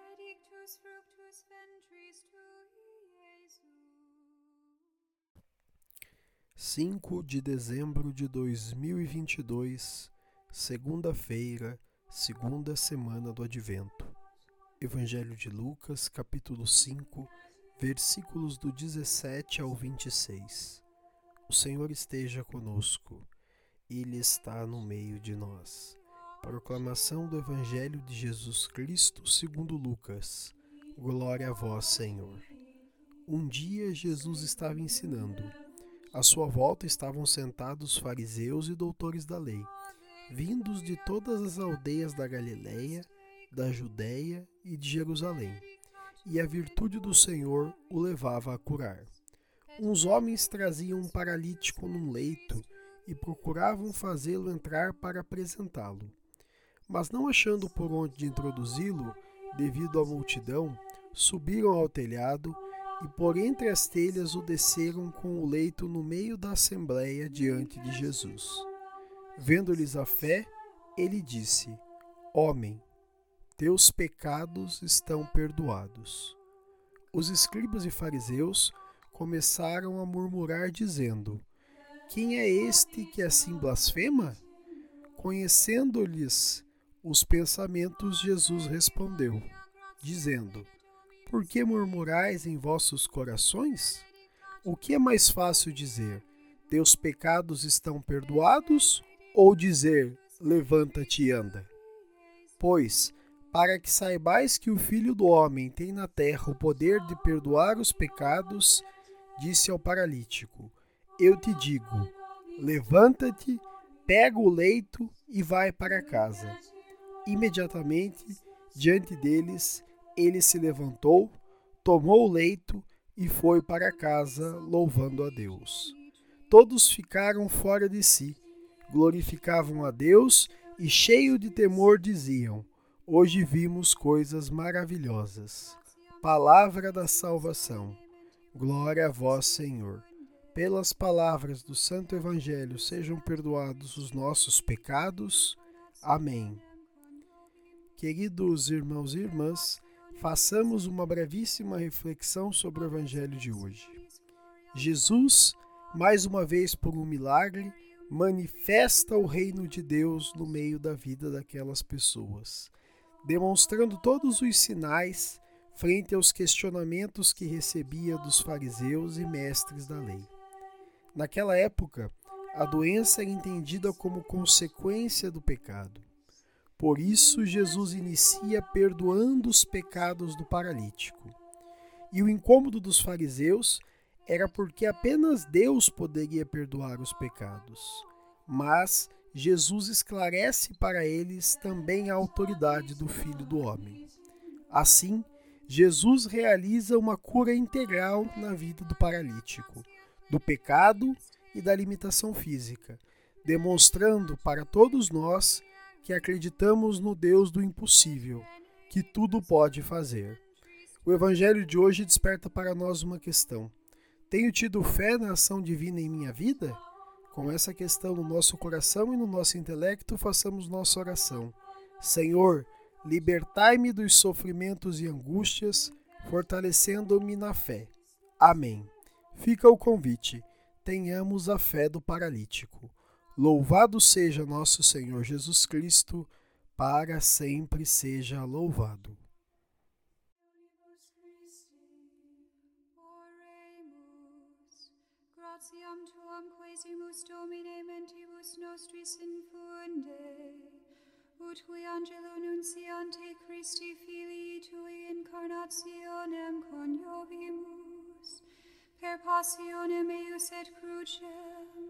benedictus fructus ventris tui, Jesus. 5 de dezembro de 2022, segunda-feira, segunda semana do Advento. Evangelho de Lucas, capítulo 5, versículos do 17 ao 26. O Senhor esteja conosco, Ele está no meio de nós. Proclamação do Evangelho de Jesus Cristo segundo Lucas. Glória a vós, Senhor. Um dia Jesus estava ensinando. À sua volta estavam sentados fariseus e doutores da lei, vindos de todas as aldeias da Galiléia, da Judéia e de Jerusalém. E a virtude do Senhor o levava a curar. Uns homens traziam um paralítico num leito e procuravam fazê-lo entrar para apresentá-lo. Mas não achando por onde introduzi-lo, devido à multidão, subiram ao telhado e por entre as telhas o desceram com o leito no meio da assembleia diante de Jesus. Vendo-lhes a fé, ele disse: Homem, teus pecados estão perdoados. Os escribas e fariseus começaram a murmurar, dizendo: Quem é este que assim blasfema? Conhecendo-lhes os pensamentos, Jesus respondeu, dizendo: Por que murmurais em vossos corações? O que é mais fácil dizer: Teus pecados estão perdoados? Ou dizer: Levanta-te e anda? Pois, para que saibais que o Filho do Homem tem na terra o poder de perdoar os pecados, disse ao paralítico: Eu te digo: levanta-te, pega o leito e vai para casa. Imediatamente, diante deles, ele se levantou, tomou o leito e foi para casa, louvando a Deus. Todos ficaram fora de si, glorificavam a Deus e, cheio de temor, diziam: Hoje vimos coisas maravilhosas. Palavra da salvação. Glória a vós, Senhor. Pelas palavras do Santo Evangelho sejam perdoados os nossos pecados. Amém. Queridos irmãos e irmãs, façamos uma brevíssima reflexão sobre o Evangelho de hoje. Jesus, mais uma vez por um milagre, manifesta o reino de Deus no meio da vida daquelas pessoas, demonstrando todos os sinais frente aos questionamentos que recebia dos fariseus e mestres da lei. Naquela época, a doença era entendida como consequência do pecado. Por isso, Jesus inicia perdoando os pecados do paralítico. E o incômodo dos fariseus era porque apenas Deus poderia perdoar os pecados. Mas Jesus esclarece para eles também a autoridade do Filho do Homem. Assim, Jesus realiza uma cura integral na vida do paralítico, do pecado e da limitação física, demonstrando para todos nós que acreditamos no Deus do impossível, que tudo pode fazer. O Evangelho de hoje desperta para nós uma questão: Tenho tido fé na ação divina em minha vida? Com essa questão no nosso coração e no nosso intelecto, façamos nossa oração. Senhor, libertai-me dos sofrimentos e angústias, fortalecendo-me na fé. Amém. Fica o convite. Tenhamos a fé do paralítico. Louvado seja nosso Senhor Jesus Cristo, para sempre seja louvado. Gratiam tuam quesimus Domine mentibus nostris infunde, ut qui angelo nunciante Christi Filii Tui incarnationem coniovimus, per passionem eius et crucem,